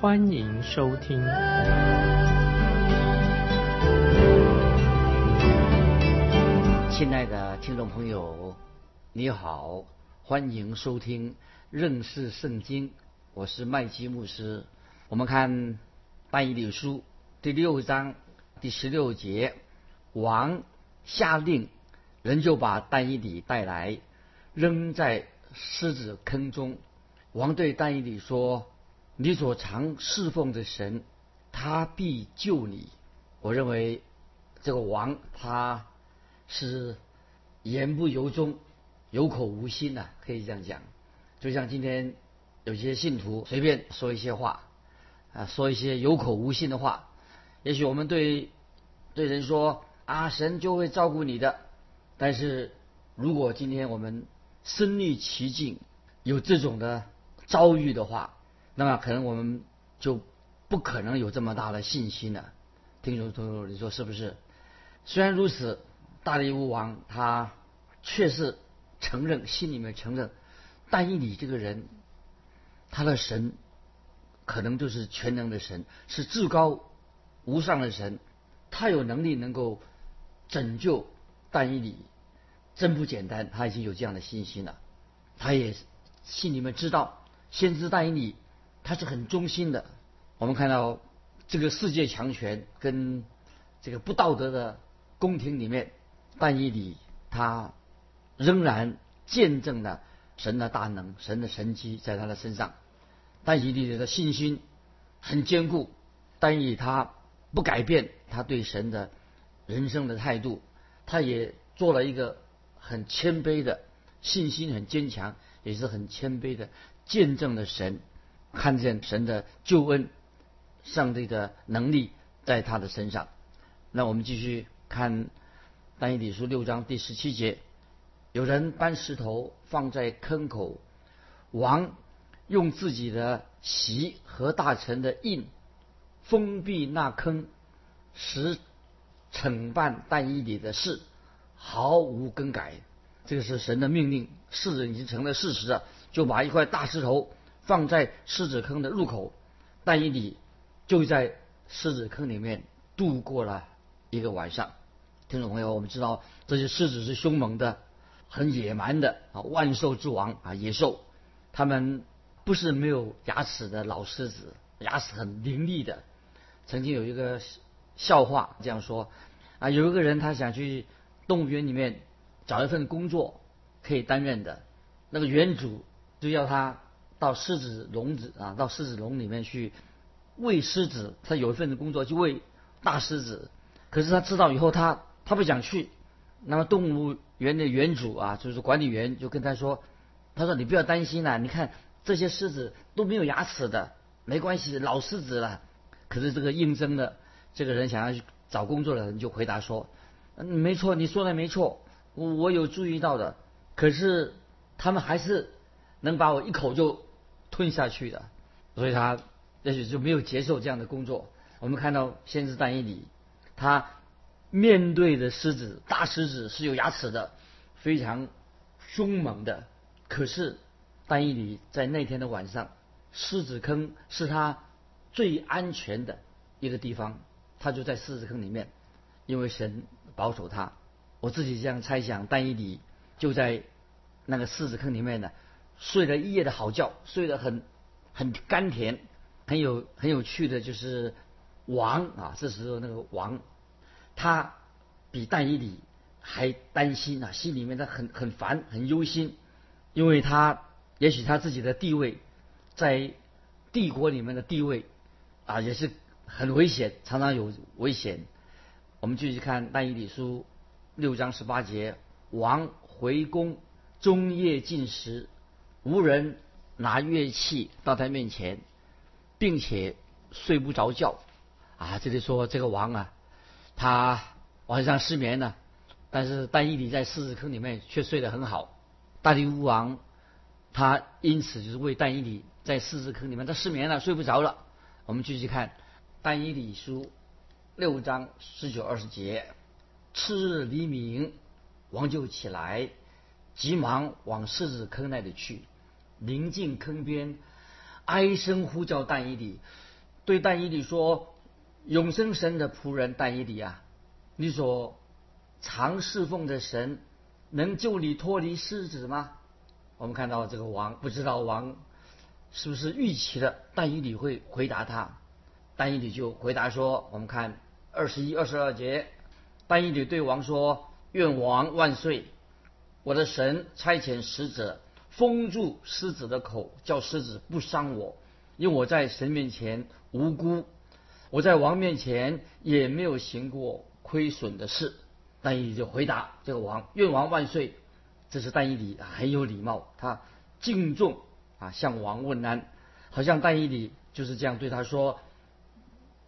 欢迎收听。亲爱的听众朋友，你好，欢迎收听认识圣经，我是麦基牧师。我们看但以理书第六章第十六节，王下令。人就把但以理带来，扔在狮子坑中。王对但以理说：“你所常侍奉的神，他必救你。”我认为这个王他是言不由衷、有口无心呐，可以这样讲。就像今天有些信徒随便说一些话啊，说一些有口无心的话。也许我们对对人说啊，神就会照顾你的。但是，如果今天我们身历其境，有这种的遭遇的话，那么可能我们就不可能有这么大的信心了。听众朋友，你说是不是？虽然如此，大力乌王他确实承认，心里面承认，但以理这个人，他的神可能就是全能的神，是至高无上的神，他有能力能够拯救但以理。真不简单，他已经有这样的信心了。他也心里面知道，先知但以理他是很忠心的。我们看到这个世界强权跟这个不道德的宫廷里面，但以理他仍然见证了神的大能、神的神迹在他的身上。但以理的信心很坚固，但以他不改变他对神的人生的态度，他也做了一个。很谦卑的信心，很坚强，也是很谦卑的见证了神，看见神的救恩，上帝的能力在他的身上。那我们继续看但以理书六章第十七节，有人搬石头放在坑口，王用自己的席和大臣的印封闭那坑，使惩办但以理的事。毫无更改，这个是神的命令，事已经成了事实了。就把一块大石头放在狮子坑的入口，但以理就在狮子坑里面度过了一个晚上。听众朋友，我们知道这些狮子是凶猛的、很野蛮的啊，万兽之王啊，野兽。他们不是没有牙齿的老狮子，牙齿很凌厉的。曾经有一个笑话这样说啊，有一个人他想去。动物园里面找一份工作可以担任的，那个园主就要他到狮子笼子啊，到狮子笼里面去喂狮子。他有一份工作去喂大狮子，可是他知道以后他他不想去。那么动物园的园主啊，就是管理员就跟他说：“他说你不要担心啦，你看这些狮子都没有牙齿的，没关系，老狮子了。”可是这个应征的这个人想要去找工作的人就回答说。嗯没错，你说的没错，我我有注意到的。可是他们还是能把我一口就吞下去的，所以他也许就没有接受这样的工作。我们看到先知但以里，他面对的狮子，大狮子是有牙齿的，非常凶猛的。可是但以里在那天的晚上，狮子坑是他最安全的一个地方，他就在狮子坑里面，因为神。保守他，我自己这样猜想，但以里就在那个狮子坑里面呢，睡了一夜的好觉，睡得很很甘甜，很有很有趣的就是王啊，这时候那个王，他比但以理还担心啊，心里面他很很烦，很忧心，因为他也许他自己的地位在帝国里面的地位啊也是很危险，常常有危险。我们继续看《但以理书》六章十八节：王回宫，中夜进食，无人拿乐器到他面前，并且睡不着觉。啊，这里说这个王啊，他晚上失眠了，但是但以理在狮子坑里面却睡得很好。大力乌王他因此就是为但以理在狮子坑里面他失眠了，睡不着了。我们继续看但以理书六章十九二十节，次日黎明，王就起来，急忙往狮子坑那里去，临近坑边，哀声呼叫但以理，对但以理说。永生神的仆人但以理啊，你所常侍奉的神能救你脱离狮子吗？我们看到这个王不知道王是不是预期的但以理会回答他，但以理就回答说：我们看二十一、二十二节，但以理对王说：愿王万岁！我的神差遣使者封住狮子的口，叫狮子不伤我，因为我在神面前无辜。我在王面前也没有行过亏损的事，但以就回答这个王：“愿王万岁！”这是但以理很有礼貌，他敬重啊，向王问安，好像但以理就是这样对他说：“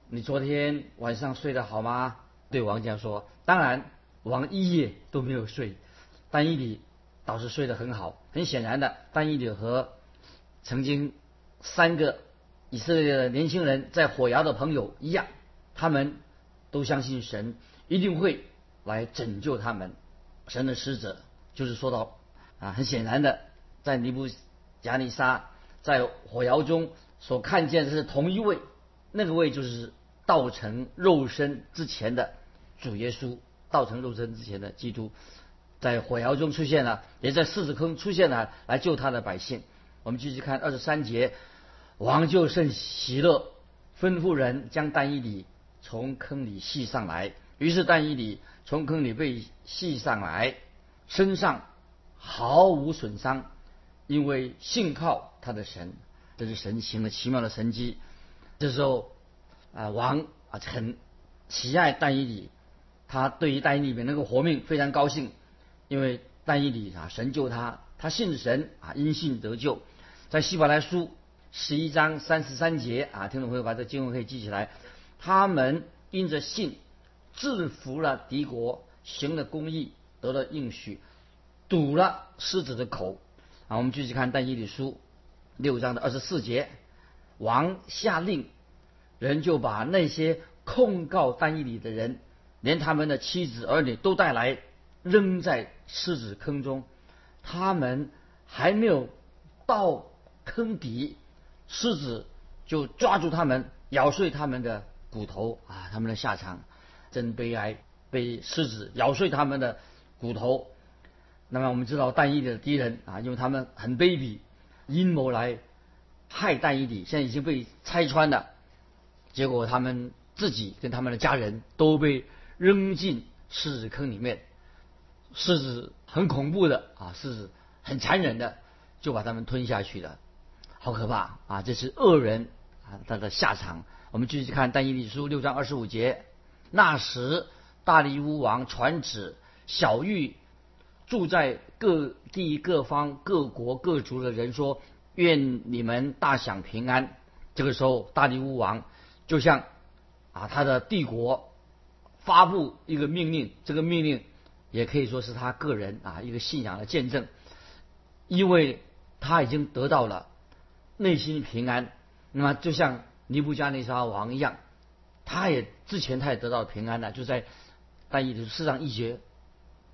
你昨天晚上睡得好吗？”对王这样说。当然，王一夜都没有睡，但以理倒是睡得很好。很显然的，但以理和曾经三个。以色列的年轻人在火窑的朋友一样，他们都相信神一定会来拯救他们。神的使者就是说到啊，很显然的，在尼布加尼沙在火窑中所看见的是同一位，那个位就是道成肉身之前的主耶稣，道成肉身之前的基督，在火窑中出现了，也在狮子坑出现了，来救他的百姓。我们继续看二十三节。王就甚喜乐，吩咐人将单一里从坑里系上来。于是单一里从坑里被系上来，身上毫无损伤，因为信靠他的神。这是神行了奇妙的神迹。这时候啊，王啊很喜爱单一里，他对于单一里面能够活命非常高兴，因为单一里啊神救他，他信神啊因信得救。在希伯来书。十一章三十三节啊，听众朋友把这经文可以记起来。他们因着信制服了敌国，行了公义，得了应许，堵了狮子的口。啊，我们继续看但以理书六章的二十四节，王下令，人就把那些控告但以理的人，连他们的妻子儿女都带来，扔在狮子坑中。他们还没有到坑底。狮子就抓住他们，咬碎他们的骨头啊！他们的下场真悲哀，被狮子咬碎他们的骨头。那么我们知道，但以理的敌人啊，因为他们很卑鄙，阴谋来害但以理，现在已经被拆穿了。结果他们自己跟他们的家人都被扔进狮子坑里面。狮子很恐怖的啊，狮子很残忍的，就把他们吞下去了。好可怕啊！这是恶人啊，他的下场。我们继续看《但以理书》六章二十五节。那时，大利乌王传旨，小玉住在各地各方各国各族的人说：“愿你们大享平安。”这个时候，大利乌王就像啊他的帝国发布一个命令，这个命令也可以说是他个人啊一个信仰的见证，因为他已经得到了。内心平安，那么就像尼布加尼撒王一样，他也之前他也得到平安的，就在但以理世上一节，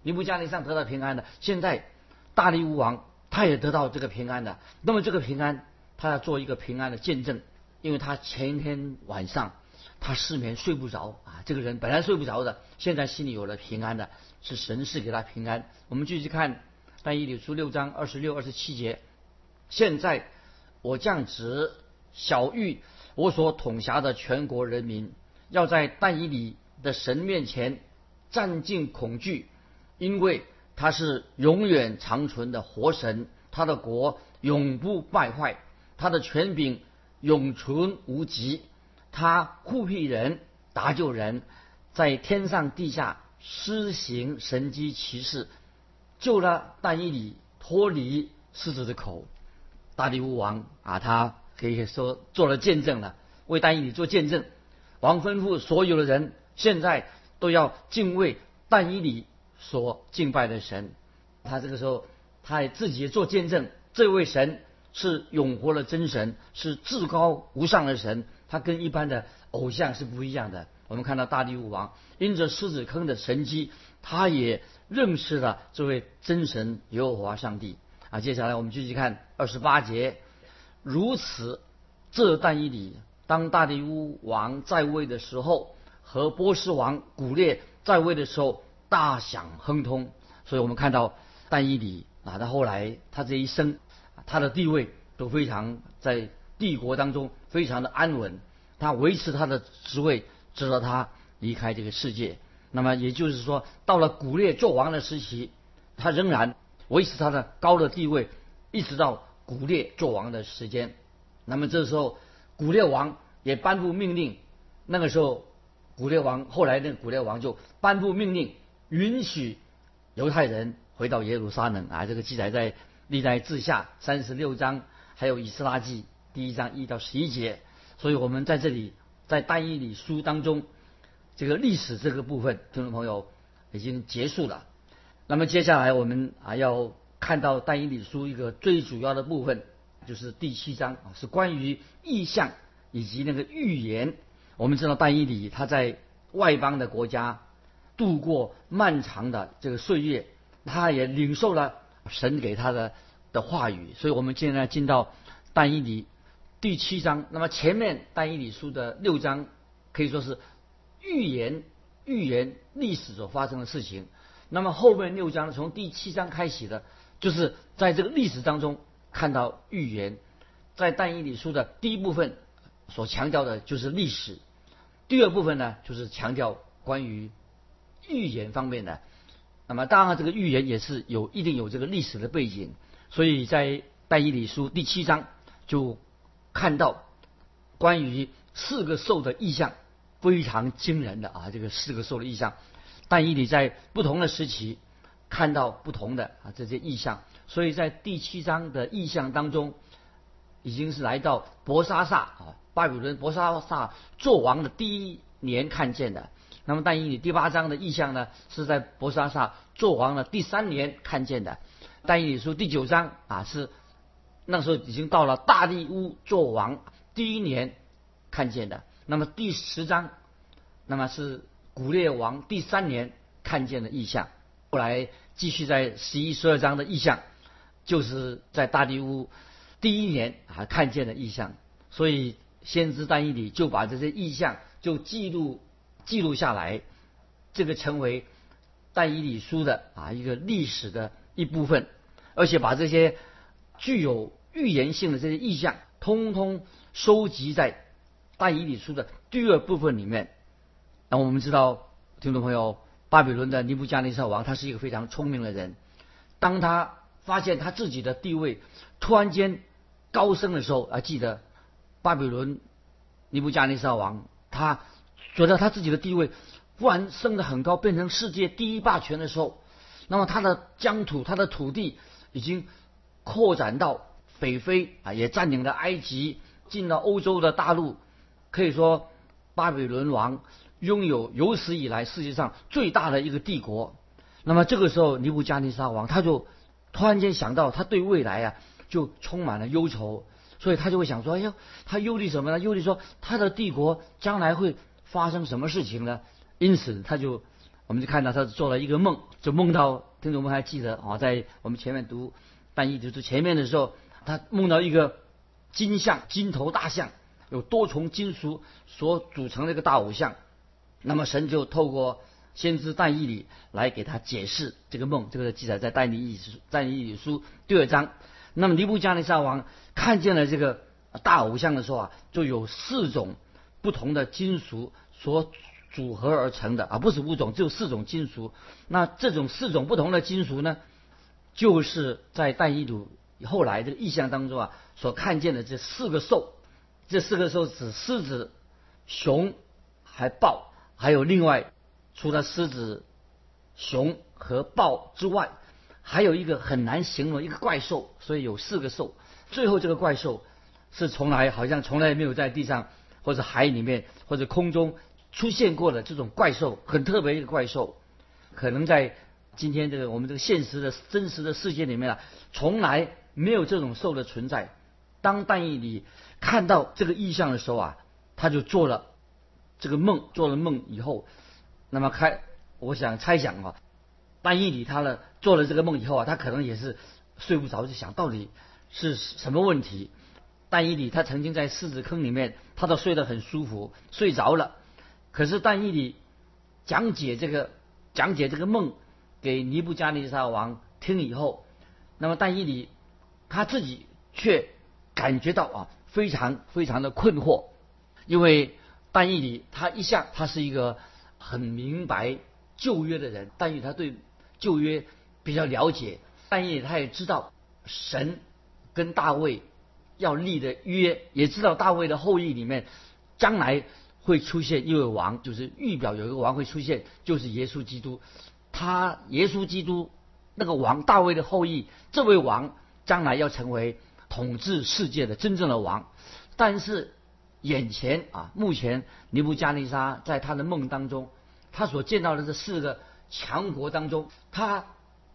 尼布加尼撒得到平安的，现在大力乌王他也得到这个平安的。那么这个平安，他要做一个平安的见证，因为他前一天晚上他失眠睡不着啊，这个人本来睡不着的，现在心里有了平安的，是神赐给他平安。我们继续看但以理书六章二十六、二十七节，现在。我降职，小玉，我所统辖的全国人民，要在但以理的神面前战尽恐惧，因为他是永远长存的活神，他的国永不败坏，他的权柄永存无极，他护庇人，搭救人，在天上地下施行神机骑士，救了但以里脱离狮子的口。大力乌王啊，他可以说做了见证了，为但以理做见证。王吩咐所有的人，现在都要敬畏但以里所敬拜的神。他这个时候，他也自己做见证，这位神是永活的真神，是至高无上的神。他跟一般的偶像是不一样的。我们看到大力武王因着狮子坑的神迹，他也认识了这位真神耶和华上帝。啊，接下来我们继续看二十八节。如此，这但以理当大力乌王在位的时候，和波斯王古列在位的时候，大享亨通。所以我们看到但以理啊，他后来他这一生，他的地位都非常在帝国当中非常的安稳，他维持他的职位，直到他离开这个世界。那么也就是说，到了古列做王的时期，他仍然维持他的高的地位，一直到古列做王的时间。那么这时候，古列王也颁布命令，那个时候，古列王后来那古列王就颁布命令，允许。犹太人回到耶路撒冷啊，这个记载在历代志下三十六章，还有以斯拉记第一章一到十一节。所以我们在这里在但以理书当中，这个历史这个部分，听众朋友已经结束了。那么接下来我们啊要看到但以理书一个最主要的部分，就是第七章啊，是关于意象以及那个预言。我们知道但以理他在外邦的国家。度过漫长的这个岁月，他也领受了神给他的的话语，所以我们现在进到但以理第七章。那么前面但以理书的六章可以说是预言预言历史所发生的事情，那么后面六章从第七章开始的，就是在这个历史当中看到预言。在但以理书的第一部分所强调的就是历史，第二部分呢就是强调关于。预言方面的，那么当然这个预言也是有一定有这个历史的背景，所以在但以理书第七章就看到关于四个兽的意象，非常惊人的啊，这个四个兽的意象，但以理在不同的时期看到不同的啊这些意象，所以在第七章的意象当中，已经是来到博沙萨啊巴比伦博沙萨做王的第一年看见的。那么但以理第八章的意象呢，是在博沙萨做王的第三年看见的。但以理书第九章啊，是那时候已经到了大利乌做王第一年看见的。那么第十章，那么是古列王第三年看见的意象。后来继续在十一、十二章的意象，就是在大利乌第一年啊看见的意象。所以先知但以理就把这些意象就记录。记录下来，这个成为但以理书的啊一个历史的一部分，而且把这些具有预言性的这些意象，通通收集在大以理书的第二部分里面。那我们知道，听众朋友，巴比伦的尼布加尼撒王他是一个非常聪明的人，当他发现他自己的地位突然间高升的时候，啊，记得巴比伦尼布加尼撒王他。觉得他自己的地位忽然升得很高，变成世界第一霸权的时候，那么他的疆土、他的土地已经扩展到北非啊，也占领了埃及，进了欧洲的大陆。可以说，巴比伦王拥有有史以来世界上最大的一个帝国。那么这个时候，尼布加尼撒王他就突然间想到，他对未来啊就充满了忧愁，所以他就会想说：“哎呦，他忧虑什么呢？忧虑说他的帝国将来会。”发生什么事情呢？因此，他就，我们就看到他做了一个梦，就梦到听众们还记得啊，在我们前面读翻译就是前面的时候，他梦到一个金像，金头大象，有多重金属所组成的一个大偶像。那么神就透过先知但以理来给他解释这个梦，这个记载在但以理但以理书第二章。那么尼布加尼撒王看见了这个大偶像的时候啊，就有四种。不同的金属所组合而成的啊，不是五种，只有四种金属。那这种四种不同的金属呢，就是在但以鲁后来这个意象当中啊，所看见的这四个兽。这四个兽指狮子、熊、还豹，还有另外除了狮子、熊和豹之外，还有一个很难形容一个怪兽。所以有四个兽。最后这个怪兽是从来好像从来没有在地上。或者海里面或者空中出现过的这种怪兽，很特别一个怪兽，可能在今天这个我们这个现实的真实的世界里面啊，从来没有这种兽的存在。当但以理看到这个意象的时候啊，他就做了这个梦，做了梦以后，那么开，我想猜想啊，但以理他呢做了这个梦以后啊，他可能也是睡不着，就想到底是什么问题。但以理他曾经在狮子坑里面，他都睡得很舒服，睡着了。可是但以理讲解这个讲解这个梦给尼布加尼撒王听以后，那么但以理他自己却。感觉到啊，非常非常的困惑，因为但以理他一向他是一个很明白旧约的人，但以他对旧约比较了解，但以他也知道神跟大卫要立的约，也知道大卫的后裔里面将来会出现一位王，就是预表有一个王会出现，就是耶稣基督。他耶稣基督那个王，大卫的后裔，这位王将来要成为。统治世界的真正的王，但是眼前啊，目前尼布加尼撒在他的梦当中，他所见到的这四个强国当中，他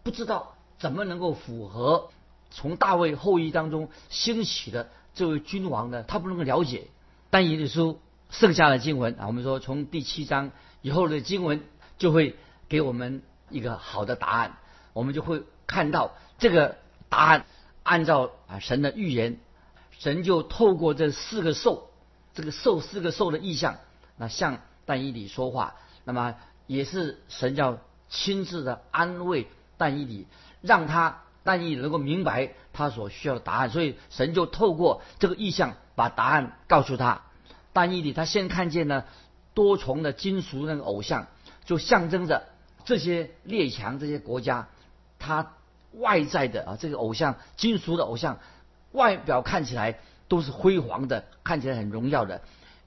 不知道怎么能够符合 从大卫后裔当中兴起的这位君王呢？他不能够了解。但以理书剩下的经文啊，我们说从第七章以后的经文就会给我们一个好的答案，我们就会看到这个答案。按照啊神的预言，神就透过这四个兽，这个兽四个兽的意象，那向但以理说话，那么也是神要亲自的安慰但以理，让他但以理能够明白他所需要的答案，所以神就透过这个意象把答案告诉他。但以理他先看见呢多重的金属那个偶像，就象征着这些列强这些国家，他。外在的啊，这个偶像金属的偶像，外表看起来都是辉煌的，看起来很荣耀的，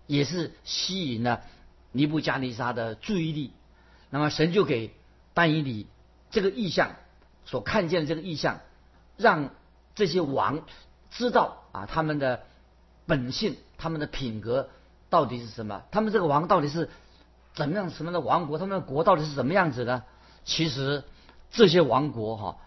也是吸引了尼布加尼撒的注意力。那么神就给丹以里这个意象所看见的这个意象，让这些王知道啊他们的本性、他们的品格到底是什么？他们这个王到底是怎么样什么的王国？他们的国到底是什么样子呢？其实这些王国哈。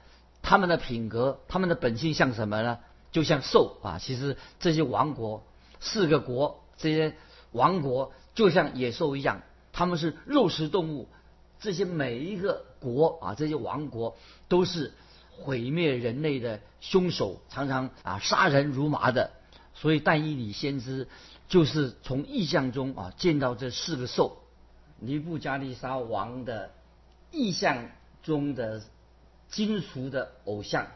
他们的品格，他们的本性像什么呢？就像兽啊！其实这些王国，四个国，这些王国就像野兽一样，他们是肉食动物。这些每一个国啊，这些王国都是毁灭人类的凶手，常常啊杀人如麻的。所以但以理先知就是从意象中啊见到这四个兽，尼布加利沙王的意象中的。金属的偶像，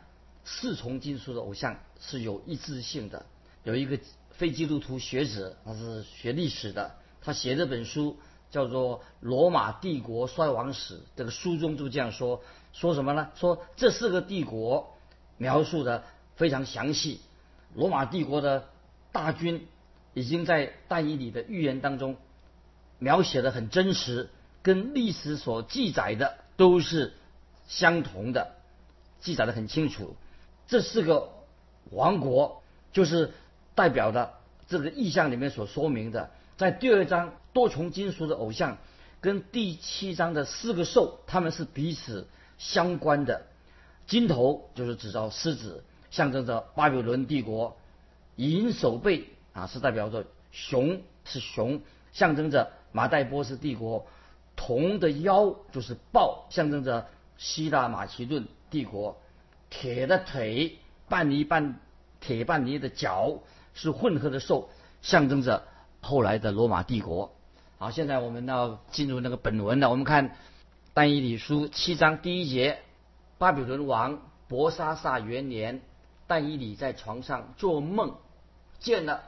四重金属的偶像是有一致性的。有一个非基督徒学者，他是学历史的，他写这本书叫做《罗马帝国衰亡史》。这个书中就这样说：说什么呢？说这四个帝国描述的非常详细。罗马帝国的大军已经在但以理的预言当中描写的很真实，跟历史所记载的都是。相同的记载的很清楚，这四个王国就是代表的这个意象里面所说明的，在第二章多重金属的偶像跟第七章的四个兽，他们是彼此相关的。金头就是指着狮子，象征着巴比伦帝国；银手背啊是代表着熊，是熊，象征着马代波斯帝国；铜的腰就是豹，象征着。希腊马其顿帝国，铁的腿，半泥半铁半泥的脚，是混合的兽，象征着后来的罗马帝国。好，现在我们要进入那个本文了。我们看但以理书七章第一节：巴比伦王伯沙撒元年，但以理在床上做梦，见了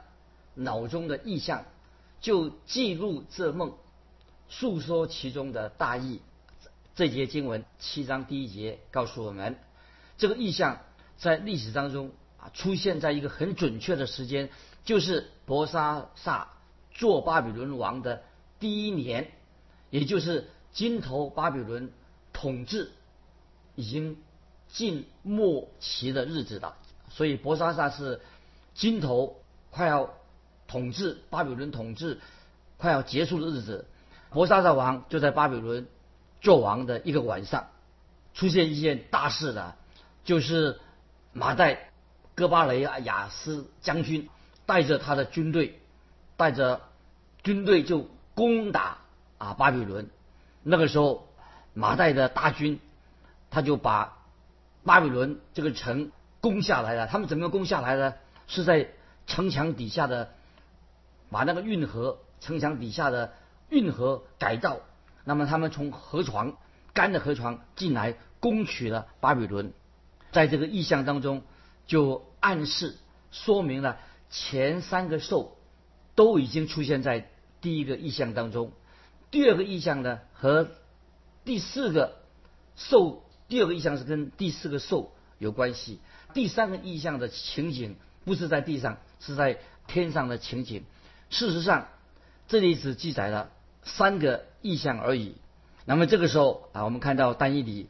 脑中的意象，就记录这梦，述说其中的大意。这节经文七章第一节告诉我们，这个意象在历史当中啊出现在一个很准确的时间，就是伯沙撒做巴比伦王的第一年，也就是金头巴比伦统治已经近末期的日子了。所以伯沙撒是金头快要统治巴比伦统治快要结束的日子，伯沙撒王就在巴比伦做王的一个晚上，出现一件大事了，就是马代哥巴雷亚斯将军带着他的军队，带着军队就攻打啊巴比伦。那个时候，马代的大军他就把巴比伦这个城攻下来了。他们怎么攻下来的？是在城墙底下的，把那个运河城墙底下的运河改造。那么他们从河床干的河床进来攻取了巴比伦。在这个意象当中，就暗示说明了前三个兽都已经出现在第一个意象当中。第二个意象呢，和第四个兽，第二个意象是跟第四个兽有关系。第三个意象的情景。不是在地上，是在天上的情景。事实上，这里只记载了三个意象而已。那么这个时候啊，我们看到丹尼里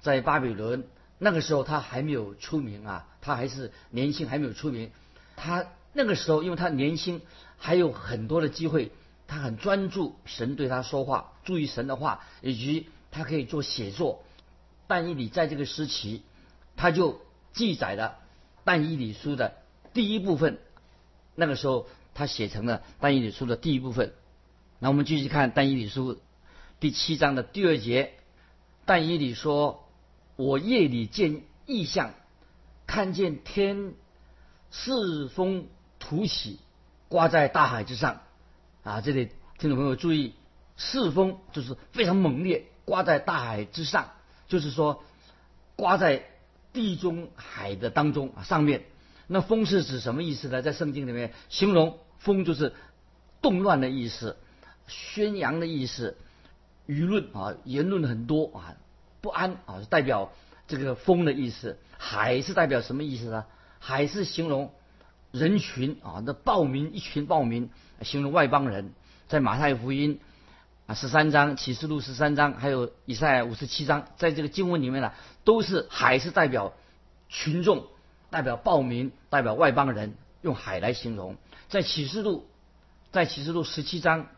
在巴比伦，那个时候他还没有出名啊，他还是年轻，还没有出名。他那个时候，因为他年轻，还有很多的机会，他很专注神对他说话，注意神的话，以及他可以做写作。但以理在这个时期，他就记载了但以理书的。第一部分，那个时候他写成了《但以理书》的第一部分。那我们继续看《但以理书》第七章的第二节，但以理说：“我夜里见异象，看见天四风突起，刮在大海之上。”啊，这里听众朋友注意，四风就是非常猛烈，刮在大海之上，就是说刮在地中海的当中啊上面。那风是指什么意思呢？在圣经里面形容风就是动乱的意思，宣扬的意思，舆论啊言论很多啊不安啊代表这个风的意思。海是代表什么意思呢？海是形容人群啊那暴民一群暴民，形容外邦人。在马太福音啊十三章、启示录十三章，还有以赛五十七章，在这个经文里面呢，都是海是代表群众。代表暴民，代表外邦人，用海来形容。在启示录，在启示录十七章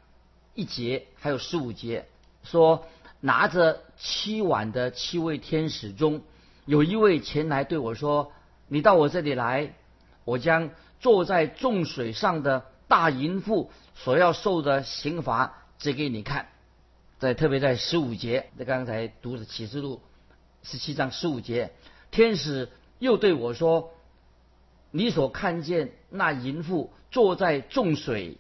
一节，还有十五节，说拿着七碗的七位天使中，有一位前来对我说：“你到我这里来，我将坐在众水上的大淫妇所要受的刑罚指给你看。”在特别在十五节，在刚才读的启示录十七章十五节，天使。又对我说：“你所看见那淫妇坐在众水，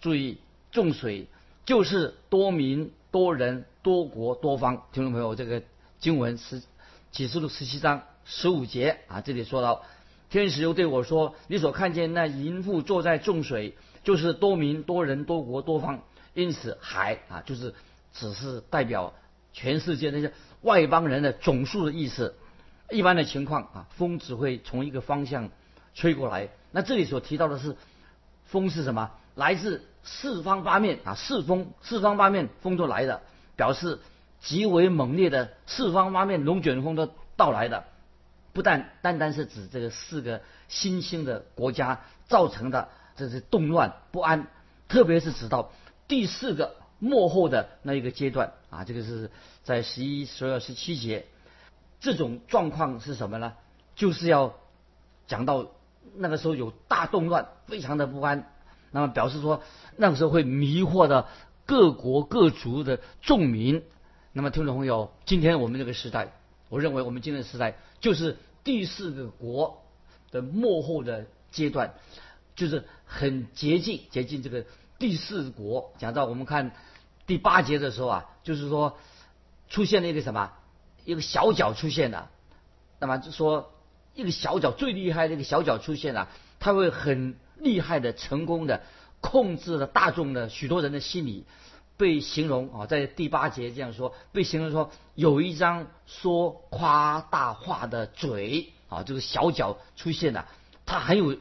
注意众水就是多民、多人、多国、多方。听众朋友，这个经文是启示录十七章十五节啊，这里说到，天使又对我说：你所看见那淫妇坐在众水，就是多民、多人、多国、多方。因此海啊，就是只是代表全世界那些外邦人的总数的意思。”一般的情况啊，风只会从一个方向吹过来。那这里所提到的是风是什么？来自四方八面啊，四风四方八面风都来的，表示极为猛烈的四方八面龙卷风的到来的。不但单单是指这个四个新兴的国家造成的这是动乱不安，特别是指到第四个幕后的那一个阶段啊，这个是在十一、十二、十七节。这种状况是什么呢？就是要讲到那个时候有大动乱，非常的不安。那么表示说那个时候会迷惑的各国各族的众民。那么听众朋友，今天我们这个时代，我认为我们今天的时代就是第四个国的幕后的阶段，就是很接近接近这个第四国。讲到我们看第八节的时候啊，就是说出现了一个什么？一个小角出现了，那么就说一个小角最厉害的一个小角出现了，他会很厉害的成功的控制了大众的许多人的心理，被形容啊，在第八节这样说，被形容说有一张说夸大话的嘴啊，这个小脚出现了，他很有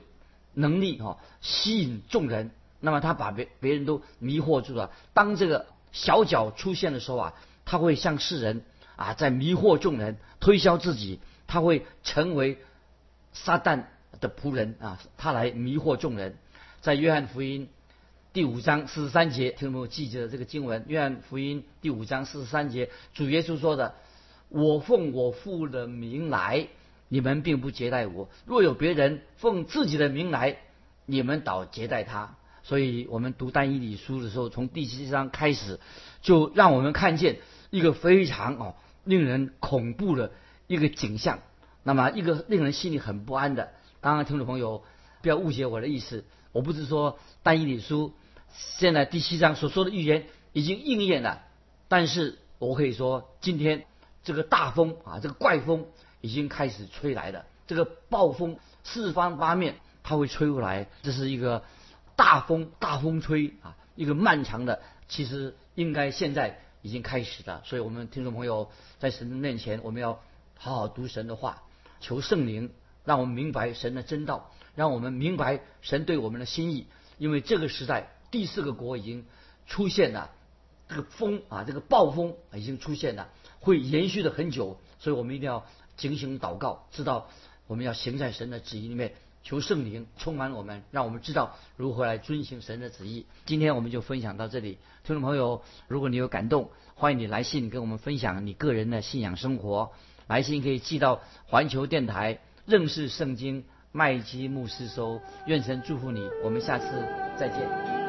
能力啊，吸引众人，那么他把别别人都迷惑住了。当这个小脚出现的时候啊，他会向世人。啊，在迷惑众人，推销自己，他会成为撒旦的仆人啊，他来迷惑众人。在约翰福音第五章四十三节，听众朋友记着这个经文，约翰福音第五章四十三节，主耶稣说的：“我奉我父的名来，你们并不接待我；若有别人奉自己的名来，你们倒接待他。”所以我们读单一理书的时候，从第七章开始，就让我们看见一个非常哦令人恐怖的一个景象。那么一个令人心里很不安的，当然听众朋友不要误解我的意思，我不是说但以理书现在第七章所说的预言已经应验了，但是我可以说今天这个大风啊，这个怪风已经开始吹来了，这个暴风四方八面它会吹过来，这是一个。大风，大风吹啊！一个漫长的，其实应该现在已经开始了。所以，我们听众朋友在神的面前，我们要好好读神的话，求圣灵让我们明白神的真道，让我们明白神对我们的心意。因为这个时代第四个国已经出现了，这个风啊，这个暴风已经出现了，会延续的很久。所以我们一定要警醒祷告，知道我们要行在神的旨意里面。求圣灵充满我们，让我们知道如何来遵行神的旨意。今天我们就分享到这里，听众朋友，如果你有感动，欢迎你来信跟我们分享你个人的信仰生活。来信可以寄到环球电台认识圣经麦基牧师收。愿神祝福你，我们下次再见。